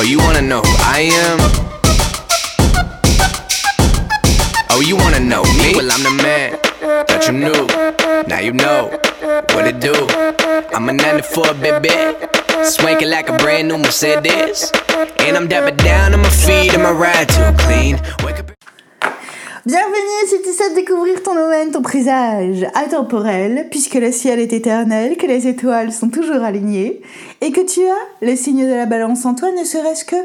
Oh, you wanna know who I am? Oh, you wanna know me? Well, I'm the man that you knew. Now you know what it do. I'm a 94 baby. Swanking like a brand new Mercedes. And I'm dapping down on my feet and my ride too clean. Wake up. Bienvenue si tu souhaites découvrir ton domaine, ton présage atemporel, puisque le ciel est éternel, que les étoiles sont toujours alignées, et que tu as le signe de la balance en toi, ne serait-ce que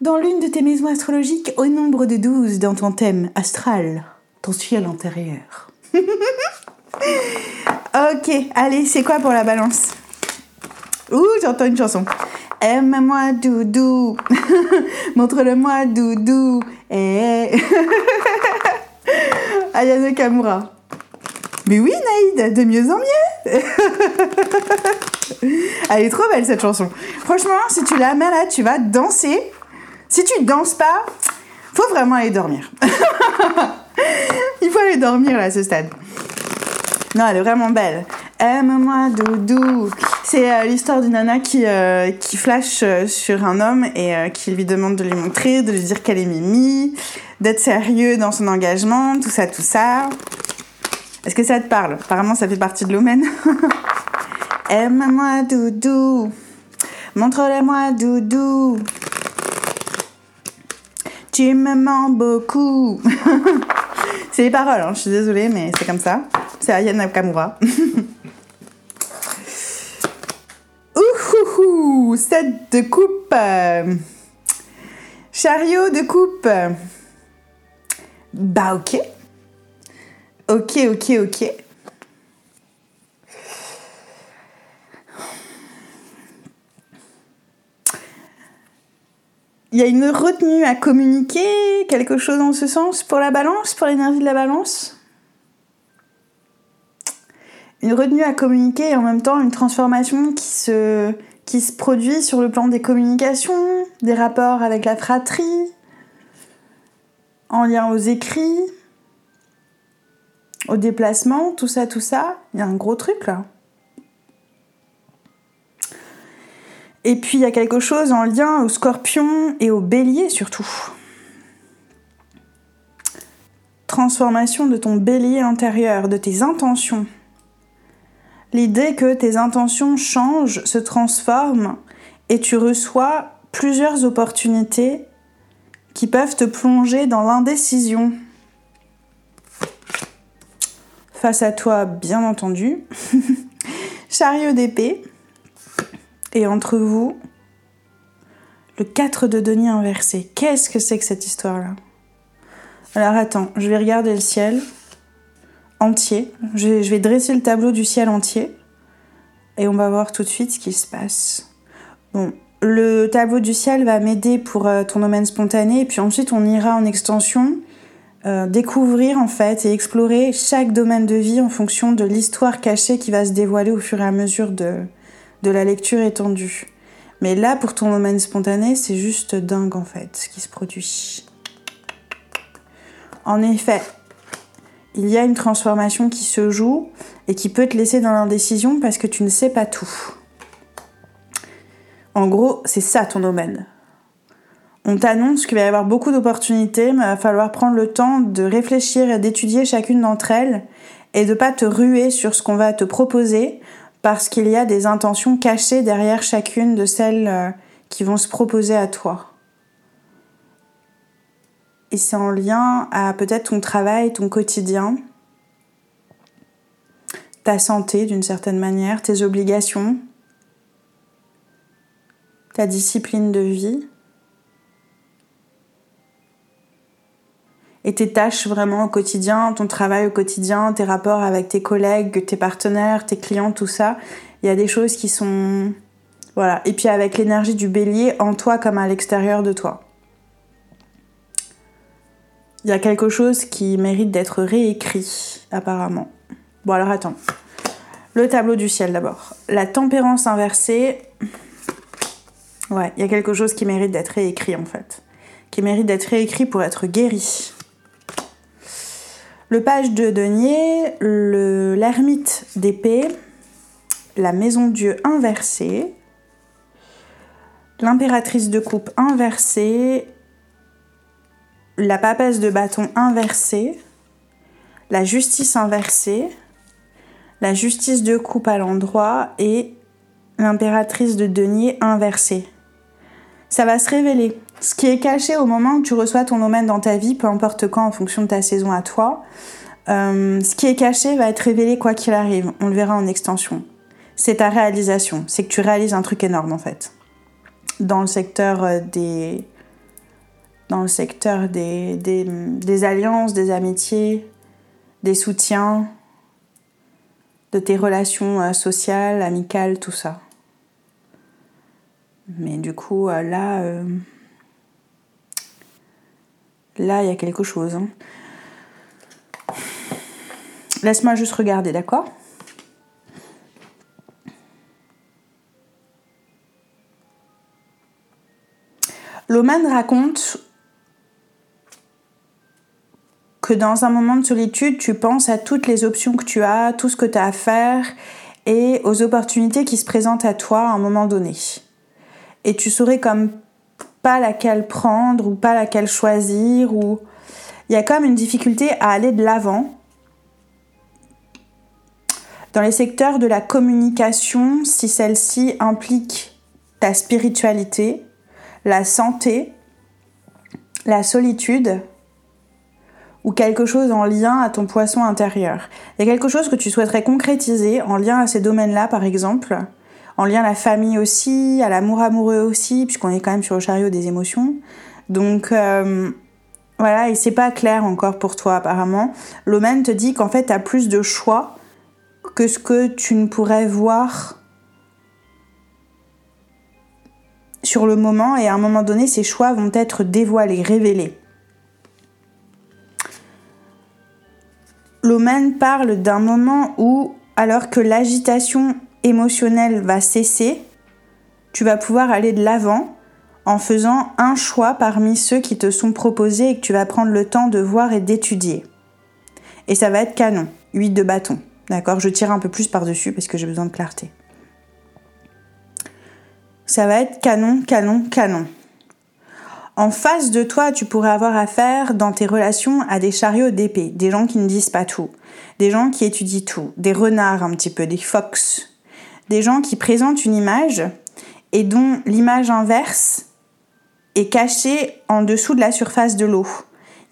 dans l'une de tes maisons astrologiques au nombre de 12 dans ton thème astral, ton ciel intérieur. ok, allez, c'est quoi pour la balance? Ouh, j'entends une chanson. Aime-moi doudou, montre-le-moi doudou. Eh. Ayano Kamura. Mais oui, Naïd, de mieux en mieux. Elle est trop belle cette chanson. Franchement, si tu la mets là, tu vas danser. Si tu danses pas, faut vraiment aller dormir. Il faut aller dormir là à ce stade. Non, elle est vraiment belle. Aime-moi, doudou. C'est euh, l'histoire d'une nana qui, euh, qui flash euh, sur un homme et qui lui demande de lui montrer, de lui dire qu'elle est mimi, d'être sérieux dans son engagement, tout ça, tout ça. Est-ce que ça te parle? Apparemment, ça fait partie de l'omen. Aime-moi, doudou. Montre-le-moi, doudou. Tu me mens beaucoup. c'est les paroles, hein, je suis désolée, mais c'est comme ça. C'est Ayana Nakamura. Set de coupe. Chariot de coupe. Bah ok. Ok, ok, ok. Il y a une retenue à communiquer, quelque chose dans ce sens pour la balance, pour l'énergie de la balance? Une retenue à communiquer et en même temps une transformation qui se, qui se produit sur le plan des communications, des rapports avec la fratrie, en lien aux écrits, aux déplacements, tout ça, tout ça. Il y a un gros truc là. Et puis il y a quelque chose en lien au scorpion et au bélier surtout. Transformation de ton bélier intérieur, de tes intentions. L'idée que tes intentions changent, se transforment et tu reçois plusieurs opportunités qui peuvent te plonger dans l'indécision. Face à toi, bien entendu, chariot d'épée. Et entre vous, le 4 de denier inversé. Qu'est-ce que c'est que cette histoire-là? Alors attends, je vais regarder le ciel entier. Je vais, dresser le tableau du ciel entier. Et on va voir tout de suite ce qui se passe. Bon, le tableau du ciel va m'aider pour euh, ton domaine spontané. Et puis ensuite, on ira en extension euh, découvrir en fait et explorer chaque domaine de vie en fonction de l'histoire cachée qui va se dévoiler au fur et à mesure de, de la lecture étendue. Mais là, pour ton domaine spontané, c'est juste dingue en fait ce qui se produit. En effet, il y a une transformation qui se joue et qui peut te laisser dans l'indécision parce que tu ne sais pas tout. En gros, c'est ça ton domaine. On t'annonce qu'il va y avoir beaucoup d'opportunités, mais il va falloir prendre le temps de réfléchir et d'étudier chacune d'entre elles et de pas te ruer sur ce qu'on va te proposer parce qu'il y a des intentions cachées derrière chacune de celles euh, qui vont se proposer à toi. Et c'est en lien à peut-être ton travail, ton quotidien, ta santé d'une certaine manière, tes obligations, ta discipline de vie. Et tes tâches vraiment au quotidien, ton travail au quotidien, tes rapports avec tes collègues, tes partenaires, tes clients, tout ça. Il y a des choses qui sont... Voilà. Et puis avec l'énergie du bélier en toi comme à l'extérieur de toi. Il y a quelque chose qui mérite d'être réécrit, apparemment. Bon, alors attends. Le tableau du ciel d'abord. La tempérance inversée. Ouais, il y a quelque chose qui mérite d'être réécrit en fait. Qui mérite d'être réécrit pour être guéri. Le page de denier, le- l'ermite d'épée, la maison Dieu inversée, l'impératrice de coupe inversée, la papesse de bâton inversée, la justice inversée, la justice de coupe à l'endroit et l'impératrice de denier inversée. Ça va se révéler. Ce qui est caché au moment où tu reçois ton domaine dans ta vie, peu importe quand en fonction de ta saison à toi, euh, ce qui est caché va être révélé quoi qu'il arrive. On le verra en extension. C'est ta réalisation. C'est que tu réalises un truc énorme en fait. Dans le secteur euh, des. Dans le secteur des, des, alliances, des amitiés, des soutiens, de tes relations euh, sociales, amicales, tout ça. Mais du coup, là. Là, il y a quelque chose. Hein. Laisse-moi juste regarder, d'accord? Loman raconte que dans un moment de solitude, tu penses à toutes les options que tu as, tout ce que tu as à faire et aux opportunités qui se présentent à toi à un moment donné. Et tu saurais comme pas laquelle prendre ou pas laquelle choisir ou il y a comme une difficulté à aller de l'avant. Dans les secteurs de la communication, si celle-ci implique ta spiritualité, la santé, la solitude ou quelque chose en lien à ton poisson intérieur. Il y a quelque chose que tu souhaiterais concrétiser en lien à ces domaines-là, par exemple, en lien à la famille aussi, à l'amour amoureux aussi, puisqu'on est quand même sur le chariot des émotions. Donc euh, voilà, et c'est pas clair encore pour toi apparemment. L'Omen te dit qu'en fait, tu as plus de choix que ce que tu ne pourrais voir sur le moment, et à un moment donné, ces choix vont être dévoilés, révélés. L'Omen parle d'un moment où, alors que l'agitation émotionnel va cesser, tu vas pouvoir aller de l'avant en faisant un choix parmi ceux qui te sont proposés et que tu vas prendre le temps de voir et d'étudier. Et ça va être canon, 8 de bâton. D'accord? Je tire un peu plus par-dessus parce que j'ai besoin de clarté. Ça va être canon, canon, canon. En face de toi, tu pourrais avoir affaire dans tes relations à des chariots d'épée, des gens qui ne disent pas tout, des gens qui étudient tout, des renards un petit peu, des fox, des gens qui présentent une image et dont l'image inverse est cachée en dessous de la surface de l'eau.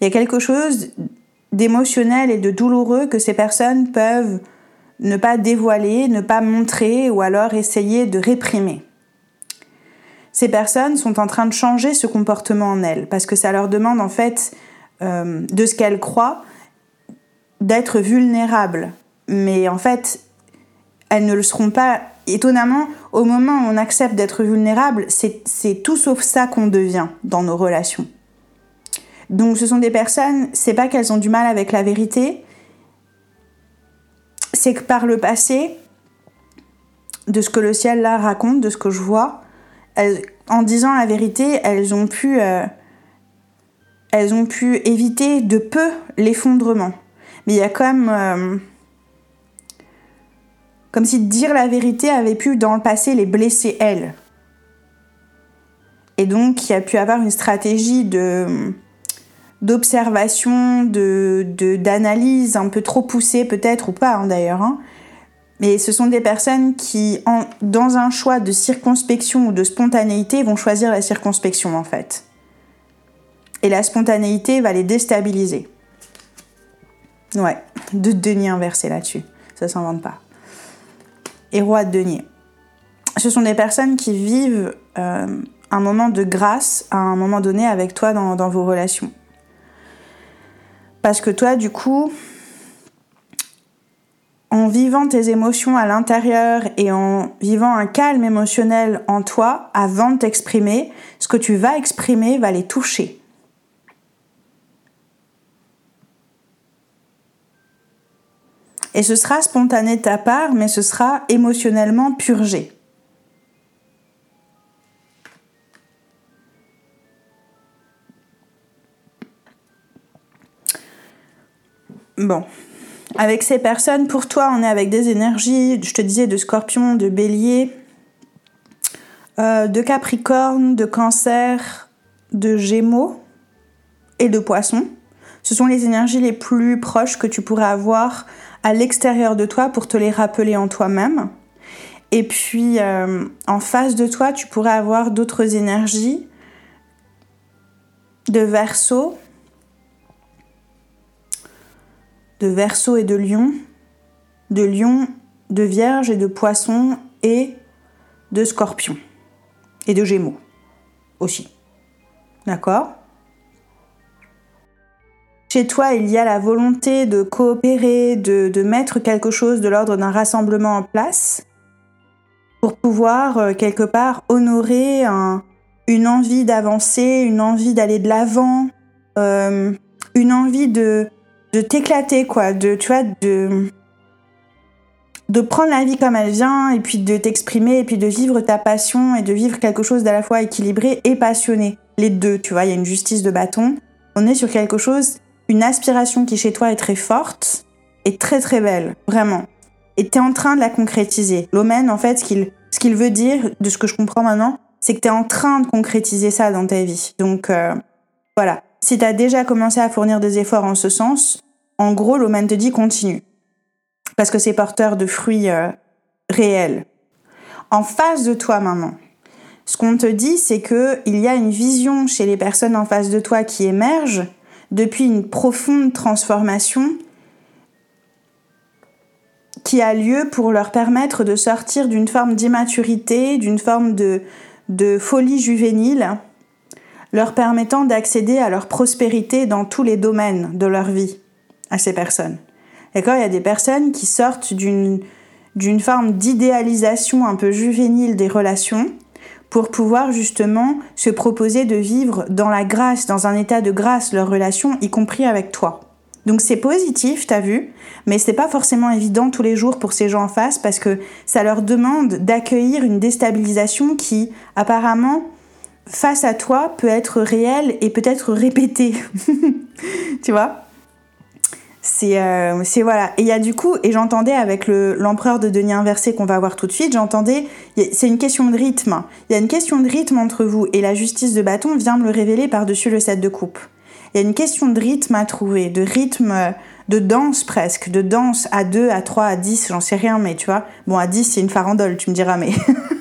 Il y a quelque chose d'émotionnel et de douloureux que ces personnes peuvent ne pas dévoiler, ne pas montrer ou alors essayer de réprimer. Ces personnes sont en train de changer ce comportement en elles parce que ça leur demande en fait euh, de ce qu'elles croient d'être vulnérables. Mais en fait, elles ne le seront pas. Étonnamment, au moment où on accepte d'être vulnérable, c'est tout sauf ça qu'on devient dans nos relations. Donc ce sont des personnes, c'est pas qu'elles ont du mal avec la vérité, c'est que par le passé, de ce que le ciel là raconte, de ce que je vois, en disant la vérité, elles ont pu, euh, elles ont pu éviter de peu l'effondrement. Mais il y a comme euh, comme si dire la vérité avait pu dans le passé les blesser elles. Et donc il y a pu avoir une stratégie de d'observation, de d'analyse un peu trop poussée peut-être ou pas hein, d'ailleurs. Hein. Mais ce sont des personnes qui, dans un choix de circonspection ou de spontanéité, vont choisir la circonspection en fait. Et la spontanéité va les déstabiliser. Ouais, de denier inversé là-dessus. Ça s'invente pas et roi de denier. Ce sont des personnes qui vivent euh, un moment de grâce à un moment donné avec toi dans vos relations. Parce que toi, du coup, en vivant tes émotions à l'intérieur et en vivant un calme émotionnel en toi, avant de t'exprimer, ce que tu vas exprimer va les toucher. Et ce sera spontané de ta part, mais ce sera émotionnellement purgé. Bon. Avec ces personnes, pour toi, on est avec des énergies, je te disais, de scorpion, de bélier, euh, de Capricorne, de Cancer, de Gémeaux et de Poisson. Ce sont les énergies les plus proches que tu pourrais avoir à l'extérieur de toi pour te les rappeler en toi-même. Et puis euh, en face de toi, tu pourrais avoir d'autres énergies de Verseau, de Verseau et de Lion, de Lion, de Vierge et de Poisson et de Scorpion et de Gémeaux aussi. D'accord? Chez toi, il y a la volonté de coopérer, de, mettre quelque chose de l'ordre d'un rassemblement en place pour pouvoir euh, quelque part honorer un, une envie d'avancer, une envie d'aller de l'avant, euh, une envie de, de t'éclater, quoi, de, tu vois, de, de prendre la vie comme elle vient et puis de t'exprimer et puis de vivre ta passion et de vivre quelque chose d'à la fois équilibré et passionné. Les deux, tu vois, il y a une justice de bâton. On est sur quelque chose, une aspiration qui chez toi est très forte et très très belle, vraiment. Et tu es en train de la concrétiser. L'omen, en fait, ce qu'il veut dire, de ce que je comprends maintenant, c'est que tu es en train de concrétiser ça dans ta vie. Donc euh, voilà, si tu as déjà commencé à fournir des efforts en ce sens, en gros, l'omen te dit continue parce que c'est porteur de fruits euh, réels. En face de toi maintenant, ce qu'on te dit, c'est que il y a une vision chez les personnes en face de toi qui émerge depuis une profonde transformation qui a lieu pour leur permettre de sortir d'une forme d'immaturité, d'une forme de, de folie juvénile, leur permettant d'accéder à leur prospérité dans tous les domaines de leur vie à ces personnes. D'accord Il y a des personnes qui sortent d'une d'une forme d'idéalisation un peu juvénile des relations pour pouvoir justement se proposer de vivre dans la grâce, dans un état de grâce leur relation, y compris avec toi. Donc c'est positif, t'as vu, mais c'est pas forcément évident tous les jours pour ces gens en face parce que ça leur demande d'accueillir une déstabilisation qui apparemment face à toi peut être réelle et peut-être répétée. tu vois? Euh, c'est voilà. Et il y a du coup et j'entendais avec l'empereur de denier inversé qu'on va voir tout de suite j'entendais c'est une question de rythme. Il y a une question de rythme entre vous et la justice de bâton vient me le révéler par dessus le set de coupe. Il y a une question de rythme à trouver de rythme de danse presque de danse à 2 à 3 à 10 j'en sais rien mais tu vois. Bon à 10 c'est une farandole tu me diras mais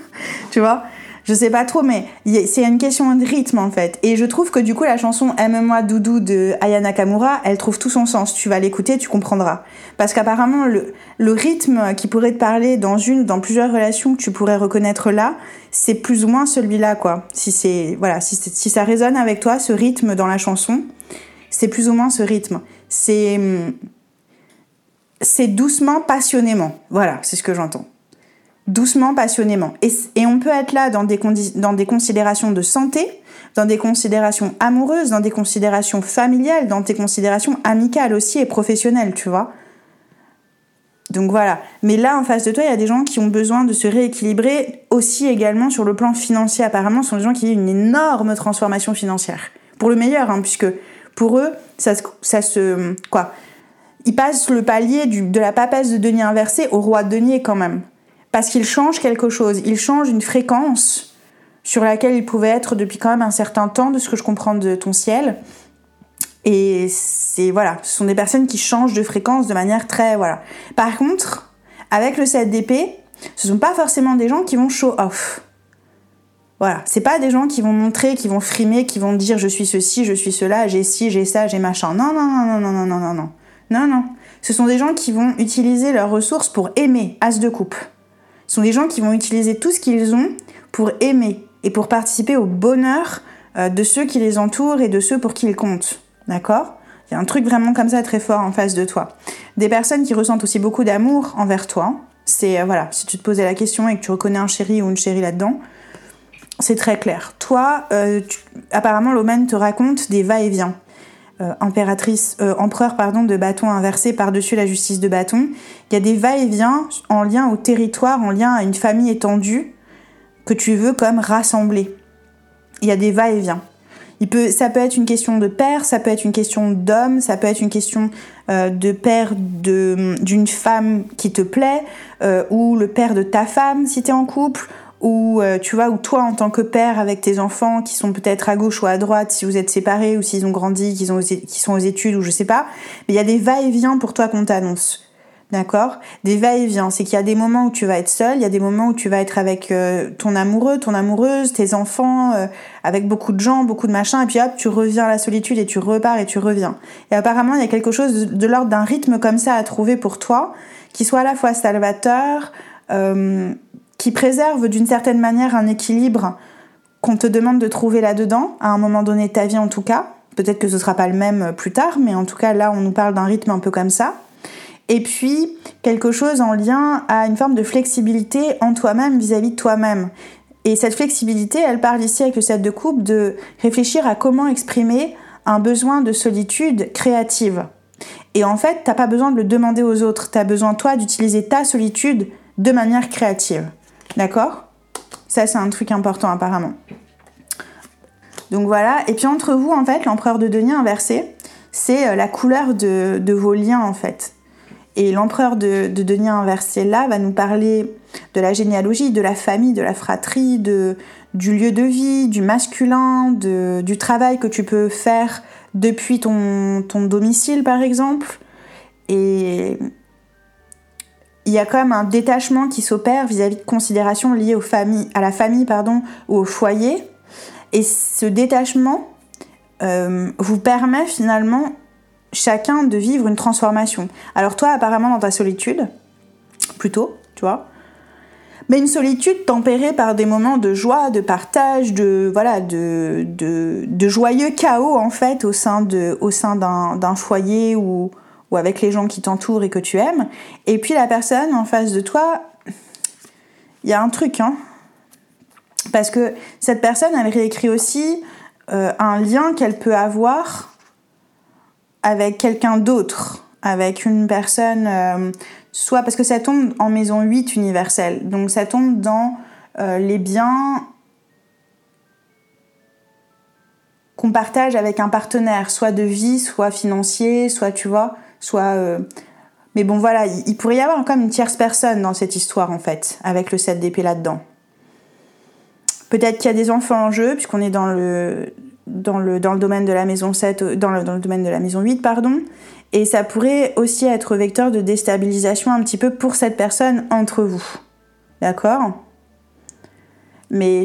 tu vois je sais pas trop, mais c'est une question de rythme en fait. Et je trouve que du coup, la chanson Aime-moi Doudou de Ayana Nakamura, elle trouve tout son sens. Tu vas l'écouter, tu comprendras. Parce qu'apparemment, le, rythme qui pourrait te parler dans une, dans plusieurs relations que tu pourrais reconnaître là, c'est plus ou moins celui-là, quoi. Si c'est, voilà, si, si ça résonne avec toi, ce rythme dans la chanson, c'est plus ou moins ce rythme. C'est, c'est doucement, passionnément. Voilà, c'est ce que j'entends doucement, passionnément. Et, on peut être là dans des, considérations de santé, dans des considérations amoureuses, dans des considérations familiales, dans des considérations amicales aussi et professionnelles, tu vois. Donc voilà. Mais là, en face de toi, il y a des gens qui ont besoin de se rééquilibrer aussi également sur le plan financier. Apparemment, ce sont des gens qui ont une énorme transformation financière. Pour le meilleur, hein, puisque pour eux, ça, ça se... Quoi? Ils passent le palier de la papesse de denier inversé au roi de denier quand même parce qu'il change quelque chose, il change une fréquence sur laquelle il pouvait être depuis quand même un certain temps, de ce que je comprends de ton ciel. Et c'est voilà, ce sont des personnes qui changent de fréquence de manière très voilà. Par contre, avec le 7 d'épée, ce sont pas forcément des gens qui vont show off. Voilà, c'est pas des gens qui vont montrer, qui vont frimer, qui vont dire je suis ceci, je suis cela, j'ai ci, j'ai ça, j'ai machin. Non non non non non non non non non. Non. Ce sont des gens qui vont utiliser leurs ressources pour aimer, as de coupe. Sont des gens qui vont utiliser tout ce qu'ils ont pour aimer et pour participer au bonheur euh, de ceux qui les entourent et de ceux pour qui ils comptent. D'accord? Il y a un truc vraiment comme ça très fort en face de toi. Des personnes qui ressentent aussi beaucoup d'amour envers toi. C'est, euh, voilà, si tu te posais la question et que tu reconnais un chéri ou une chérie là-dedans, c'est très clair. Toi, euh, apparemment, l'Omen te raconte des va-et-vient. Euh, euh, empereur pardon, de bâton inversé par-dessus la justice de bâton. Il y a des va-et-vient en lien au territoire, en lien à une famille étendue que tu veux comme rassembler. Il y a des va-et-vient. Ça peut être une question de père, ça peut être une question d'homme, ça peut être une question euh, de père d'une femme qui te plaît, ou le père de ta femme si tu es en couple, ou euh, tu vois, ou toi en tant que père avec tes enfants qui sont peut-être à gauche ou à droite, si vous êtes séparés ou s'ils ont grandi, qu'ils ont, qu'ils sont aux études ou je sais pas, mais il y a des va-et-vient pour toi qu'on t'annonce. D'accord? Des va-et-vient. C'est qu'il y a des moments où tu vas être seul, il y a des moments où tu vas être avec euh, ton amoureux, ton amoureuse, tes enfants, euh, avec beaucoup de gens, beaucoup de machins, et puis hop, tu reviens à la solitude et tu repars et tu reviens. Et apparemment, il y a quelque chose de, l'ordre d'un rythme comme ça à trouver pour toi, qui soit à la fois salvateur, euh, qui préserve d'une certaine manière un équilibre qu'on te demande de trouver là-dedans, à un moment donné de ta vie en tout cas. Peut-être que ce sera pas le même plus tard, mais en tout cas là, on nous parle d'un rythme un peu comme ça et puis, quelque chose en lien à une forme de flexibilité en toi-même vis-à-vis de toi-même. Et cette flexibilité, elle parle ici avec le set de coupe de réfléchir à comment exprimer un besoin de solitude créative. Et en fait, t'as pas besoin de le demander aux autres, tu as besoin toi d'utiliser ta solitude de manière créative. D'accord? Ça, c'est un truc important apparemment. Donc voilà, et puis entre vous, en fait, l'empereur de Denis inversé, c'est euh, la couleur de, vos liens, en fait. Et l'empereur de, de Denis inversé là va nous parler de la généalogie, de la famille, de la fratrie, du lieu de vie, du masculin, du travail que tu peux faire depuis ton, ton domicile par exemple. Et il y a quand même un détachement qui s'opère vis-à-vis de considérations liées à la famille ou au foyer. Et ce détachement euh, vous permet finalement chacun de vivre une transformation. Alors toi, apparemment, dans ta solitude, plutôt, tu vois, mais une solitude tempérée par des moments de joie, de partage, de voilà, de, joyeux chaos en fait au sein sein d'un foyer ou, ou avec les gens qui t'entourent et que tu aimes. Et puis la personne en face de toi, il y a un truc, hein, parce que cette personne, elle réécrit aussi euh, un lien qu'elle peut avoir avec quelqu'un d'autre, avec une personne, euh, soit parce que ça tombe en maison 8 universelle, donc ça tombe dans euh, les biens qu'on partage avec un partenaire, soit de vie, soit financier, soit tu vois, soit... Euh, mais bon voilà, il, pourrait y avoir comme une tierce personne dans cette histoire en fait, avec le 7 d'épée là-dedans. Peut-être qu'il y a des enfants en jeu, puisqu'on est dans le, domaine de la maison 7, dans le, dans le domaine de la maison 8, pardon. Et ça pourrait aussi être vecteur de déstabilisation un petit peu pour cette personne entre vous. D'accord? Mais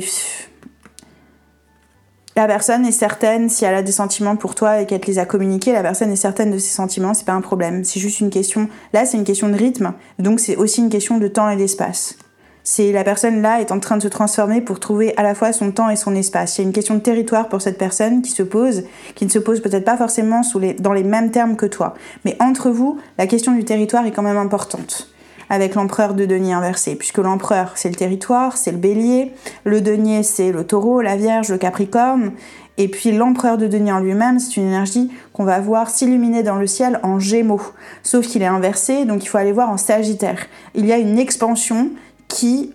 la personne est certaine, si elle a des sentiments pour toi et qu'elle te les a communiqués, la personne est certaine de ses sentiments, c'est pas un problème. C'est juste une question. Là, c'est une question de rythme, donc c'est aussi une question de temps et d'espace c'est la personne là est en train de se transformer pour trouver à la fois son temps et son espace. Il y a une question de territoire pour cette personne qui se pose, qui ne se pose peut-être pas forcément dans les mêmes termes que toi. Mais entre vous, la question du territoire est quand même importante. Avec l'empereur de denier inversé, puisque l'empereur c'est le territoire, c'est le bélier, le denier c'est le taureau, la vierge, le capricorne, et puis l'empereur de denier en lui-même, c'est une énergie qu'on va voir s'illuminer dans le ciel en gémeaux. Sauf qu'il est inversé, donc il faut aller voir en sagittaire. Il y a une expansion qui,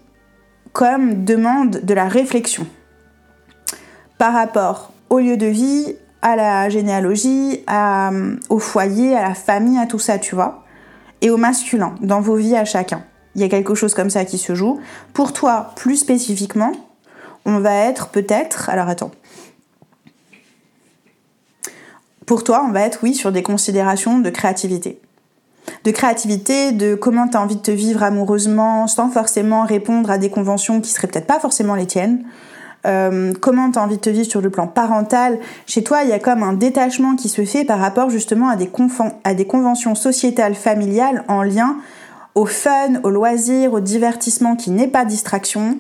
comme demande de la réflexion par rapport au lieu de vie, à la généalogie, au foyer, à la famille, à tout ça, tu vois, et au masculin, dans vos vies à chacun. Il y a quelque chose comme ça qui se joue. Pour toi, plus spécifiquement, on va être peut-être... Alors attends. Pour toi, on va être, oui, sur des considérations de créativité de créativité, de comment tu as envie de te vivre amoureusement sans forcément répondre à des conventions qui seraient peut-être pas forcément les tiennes. Euh, comment tu as envie de te vivre sur le plan parental. Chez toi, il y a comme un détachement qui se fait par rapport justement à des, conventions sociétales familiales en lien au fun, au loisir, au divertissement qui n'est pas distraction.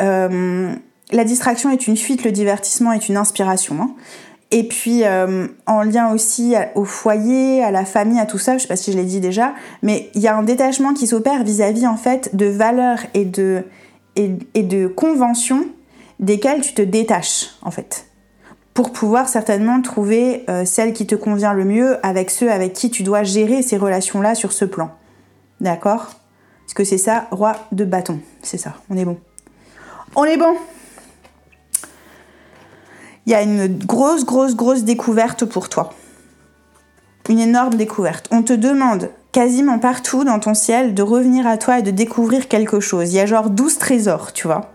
Euh, la distraction est une fuite, le divertissement est une inspiration. Hein. Et puis euh, en lien aussi au foyer, à la famille, à tout ça, je sais pas si je l'ai dit déjà, mais il y a un détachement qui s'opère vis-à-vis en fait de valeurs et, de conventions desquelles tu te détaches en fait. Pour pouvoir certainement trouver euh, celle qui te convient le mieux avec ceux avec qui tu dois gérer ces relations-là sur ce plan. D'accord? Parce que c'est ça, roi de bâton. C'est ça, on est bon. On est bon il y a une grosse, grosse, grosse découverte pour toi. Une énorme découverte. On te demande quasiment partout dans ton ciel de revenir à toi et de découvrir quelque chose. Il y a genre 12 trésors, tu vois.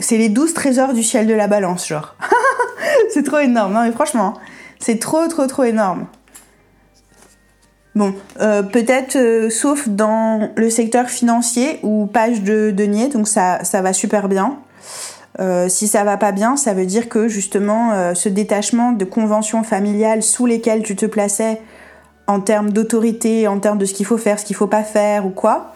C'est les douze trésors du ciel de la balance, genre. c'est trop énorme, non mais franchement, c'est trop trop trop énorme. Bon, euh, peut-être euh, sauf dans le secteur financier ou page de denier, donc ça, ça va super bien. Euh, si ça va pas bien, ça veut dire que justement ce détachement de conventions familiales sous lesquelles tu te plaçais en termes d'autorité, en termes de ce qu'il faut faire, ce qu'il faut pas faire ou quoi,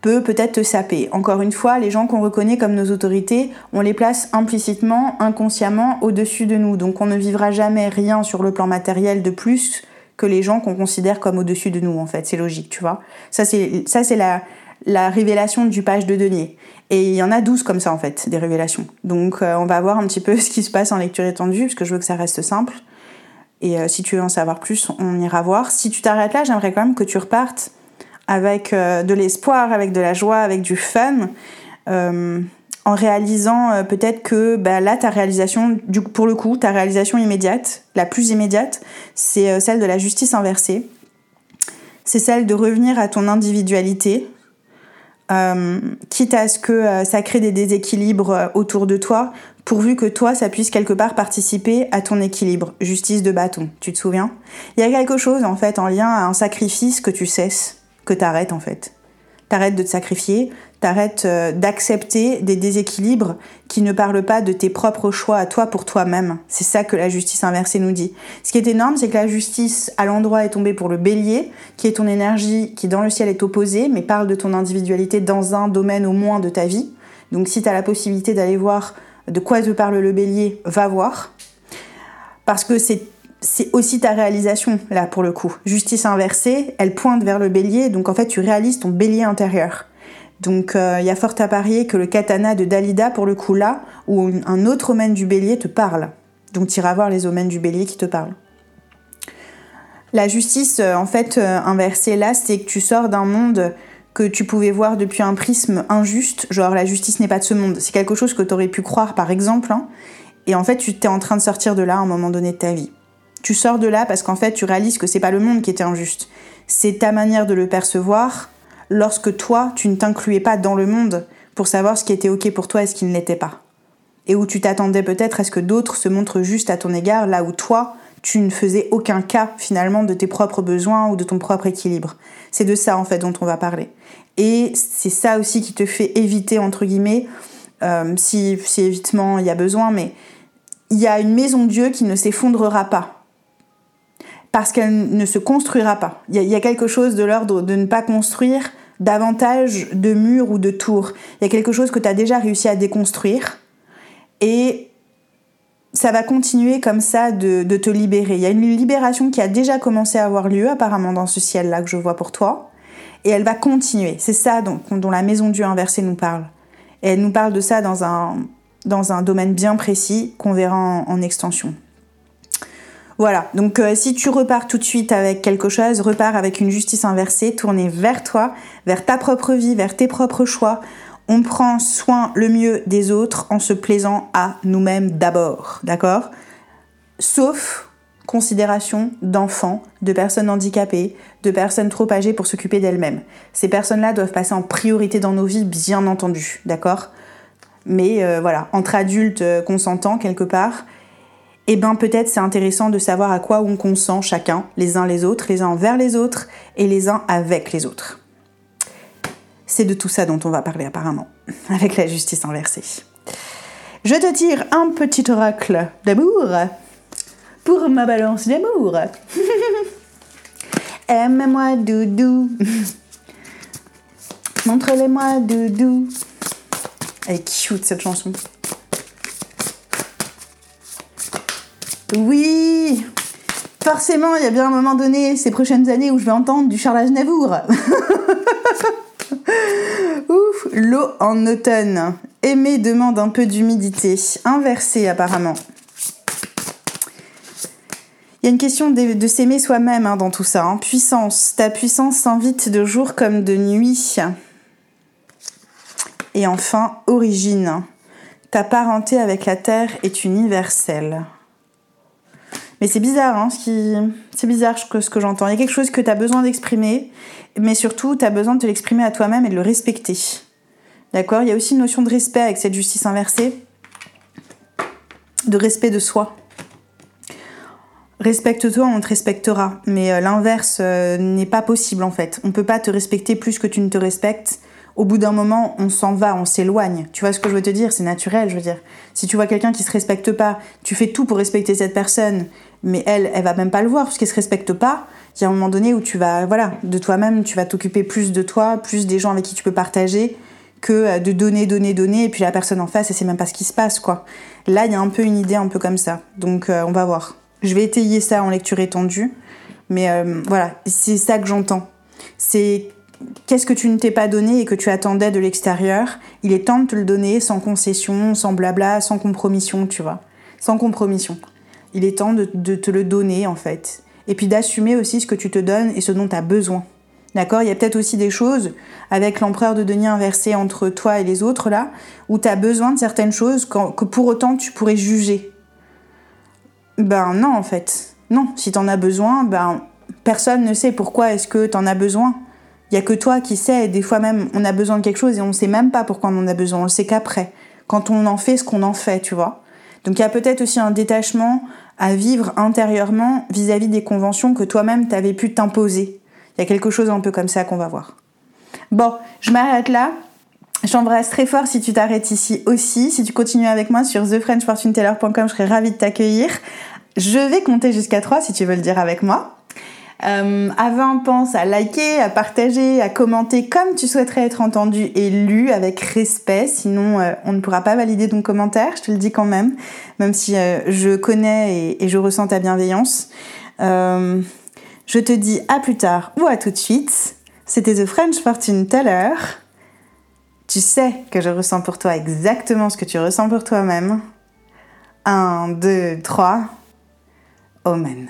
peut peut-être te saper. Encore une fois, les gens qu'on reconnaît comme nos autorités, on les place implicitement, inconsciemment au-dessus de nous. Donc on ne vivra jamais rien sur le plan matériel de plus que les gens qu'on considère comme au-dessus de nous, en fait. C'est logique, tu vois. Ça, c'est, la, la révélation du page de denier. Et il y en a 12 comme ça, en fait, des révélations. Donc euh, on va voir un petit peu ce qui se passe en lecture étendue, parce que je veux que ça reste simple. Et euh, si tu veux en savoir plus, on ira voir. Si tu t'arrêtes là, j'aimerais quand même que tu repartes avec euh, de l'espoir, avec de la joie, avec du fun, euh, en réalisant euh, peut-être que bah, là, ta réalisation, pour le coup, ta réalisation immédiate, la plus immédiate, c'est celle de la justice inversée. C'est celle de revenir à ton individualité, quitte à ce que ça crée des déséquilibres autour de toi, pourvu que toi, ça puisse quelque part participer à ton équilibre. Justice de bâton, tu te souviens? Il y a quelque chose en fait en lien à un sacrifice que tu cesses que t'arrêtes en fait. T'arrêtes de te sacrifier, t'arrêtes euh, d'accepter des déséquilibres qui ne parlent pas de tes propres choix à toi pour toi-même. C'est ça que la justice inversée nous dit. Ce qui est énorme, c'est que la justice à l'endroit est tombée pour le bélier, qui est ton énergie qui dans le ciel est opposée, mais parle de ton individualité dans un domaine au moins de ta vie. Donc si tu as la possibilité d'aller voir de quoi te parle le bélier, va voir. Parce que c'est c'est aussi ta réalisation, là, pour le coup. Justice inversée, elle pointe vers le bélier, donc en fait, tu réalises ton bélier intérieur. Donc, il euh, y a fort à parier que le katana de Dalida, pour le coup, là, ou un autre omène du bélier te parle. Donc, tu iras voir les omènes du bélier qui te parlent. La justice, euh, en fait, euh, inversée là, c'est que tu sors d'un monde que tu pouvais voir depuis un prisme injuste, genre la justice n'est pas de ce monde. C'est quelque chose que tu aurais pu croire, par exemple, hein, et en fait, tu t'es en train de sortir de là à un moment donné de ta vie. Tu sors de là parce qu'en fait, tu réalises que c'est pas le monde qui était injuste. C'est ta manière de le percevoir lorsque toi, tu ne t'incluais pas dans le monde pour savoir ce qui était ok pour toi et ce qui ne l'était pas. Et où tu t'attendais peut-être à ce que d'autres se montrent justes à ton égard, là où toi, tu ne faisais aucun cas finalement de tes propres besoins ou de ton propre équilibre. C'est de ça en fait dont on va parler. Et c'est ça aussi qui te fait éviter, entre guillemets, euh, si, si évitement il y a besoin, mais il y a une maison Dieu qui ne s'effondrera pas parce qu'elle ne se construira pas. Il y, a quelque chose de l'ordre de ne pas construire davantage de murs ou de tours. Il y a quelque chose que tu as déjà réussi à déconstruire et ça va continuer comme ça de, te libérer. Il y a une libération qui a déjà commencé à avoir lieu apparemment dans ce ciel-là que je vois pour toi et elle va continuer. C'est ça dont, la maison Dieu inversée nous parle. Et elle nous parle de ça dans un, dans un domaine bien précis qu'on verra en extension. Voilà, donc euh, si tu repars tout de suite avec quelque chose, repars avec une justice inversée, tournée vers toi, vers ta propre vie, vers tes propres choix. On prend soin le mieux des autres en se plaisant à nous-mêmes d'abord, d'accord? Sauf considération d'enfants, de personnes handicapées, de personnes trop âgées pour s'occuper d'elles-mêmes. Ces personnes-là doivent passer en priorité dans nos vies, bien entendu, d'accord? Mais euh, voilà, entre adultes euh, consentants quelque part, eh bien peut-être c'est intéressant de savoir à quoi on consent chacun, les uns les autres, les uns envers les autres et les uns avec les autres. C'est de tout ça dont on va parler apparemment, avec la justice inversée. Je te tire un petit oracle d'amour pour ma balance d'amour. Aime-moi doudou. Montre-les-moi doudou. Elle est cute cette chanson. Oui Forcément, il y a bien un moment donné, ces prochaines années, où je vais entendre du Charles. Ouf, l'eau en automne. Aimer demande un peu d'humidité. Inversé apparemment. Il y a une question de, s'aimer soi-même hein, dans tout ça. Hein. Puissance. Ta puissance s'invite de jour comme de nuit. Et enfin, origine. Ta parenté avec la Terre est universelle. Mais c'est bizarre, hein, ce qui... c'est bizarre ce que, j'entends. Il y a quelque chose que tu as besoin d'exprimer, mais surtout, tu as besoin de te l'exprimer à toi-même et de le respecter. D'accord? Il y a aussi une notion de respect avec cette justice inversée. de respect de soi. Respecte-toi, on te respectera. Mais euh, l'inverse euh, n'est pas possible en fait. On peut pas te respecter plus que tu ne te respectes. Au bout d'un moment, on s'en va, on s'éloigne. Tu vois ce que je veux te dire? C'est naturel, je veux dire. Si tu vois quelqu'un qui se respecte pas, tu fais tout pour respecter cette personne, mais elle, elle va même pas le voir parce qu'elle se respecte pas. Il y a un moment donné où tu vas, voilà, de toi-même, tu vas t'occuper plus de toi, plus des gens avec qui tu peux partager que euh, de donner, donner, donner, et puis la personne en face, elle sait même pas ce qui se passe, quoi. Là, il y a un peu une idée un peu comme ça. Donc, on va voir. Je vais étayer ça en lecture étendue. Mais euh, voilà, c'est ça que j'entends. C'est qu'est-ce que tu ne t'es pas donné et que tu attendais de l'extérieur. Il est temps de te le donner sans concession, sans blabla, sans compromission, tu vois. Sans compromission. Il est temps de, te le donner, en fait. Et puis d'assumer aussi ce que tu te donnes et ce dont tu as besoin. D'accord? Il y a peut-être aussi des choses avec l'empereur de denier inversé entre toi et les autres, là, où tu as besoin de certaines choses que pour autant tu pourrais juger. Ben non, en fait. Non, si t'en as besoin, ben personne ne sait pourquoi est-ce que t'en as besoin. Il y a que toi qui sais, et des fois même on a besoin de quelque chose et on ne sait même pas pourquoi on en a besoin, on sait qu'après, quand on en fait ce qu'on en fait, tu vois. Donc il y a peut-être aussi un détachement à vivre intérieurement vis-à-vis des conventions que toi-même t'avais pu t'imposer. Il y a quelque chose un peu comme ça qu'on va voir. Bon, je m'arrête là. Je t'embrasse très fort si tu t'arrêtes ici aussi. Si tu continues avec moi sur thefrenchfortuneteller.com, je serai ravie de t'accueillir. Je vais compter jusqu'à 3 si tu veux le dire avec moi. Euh, avant, pense à liker, à partager, à commenter comme tu souhaiterais être entendu et lu avec respect. Sinon, euh, on ne pourra pas valider ton commentaire. Je te le dis quand même, même si euh, je connais et, et, je ressens ta bienveillance. Euh, je te dis à plus tard ou à tout de suite. C'était The French Fortune Teller. Tu sais que je ressens pour toi exactement ce que tu ressens pour toi-même. 1, 2, 3. Amen.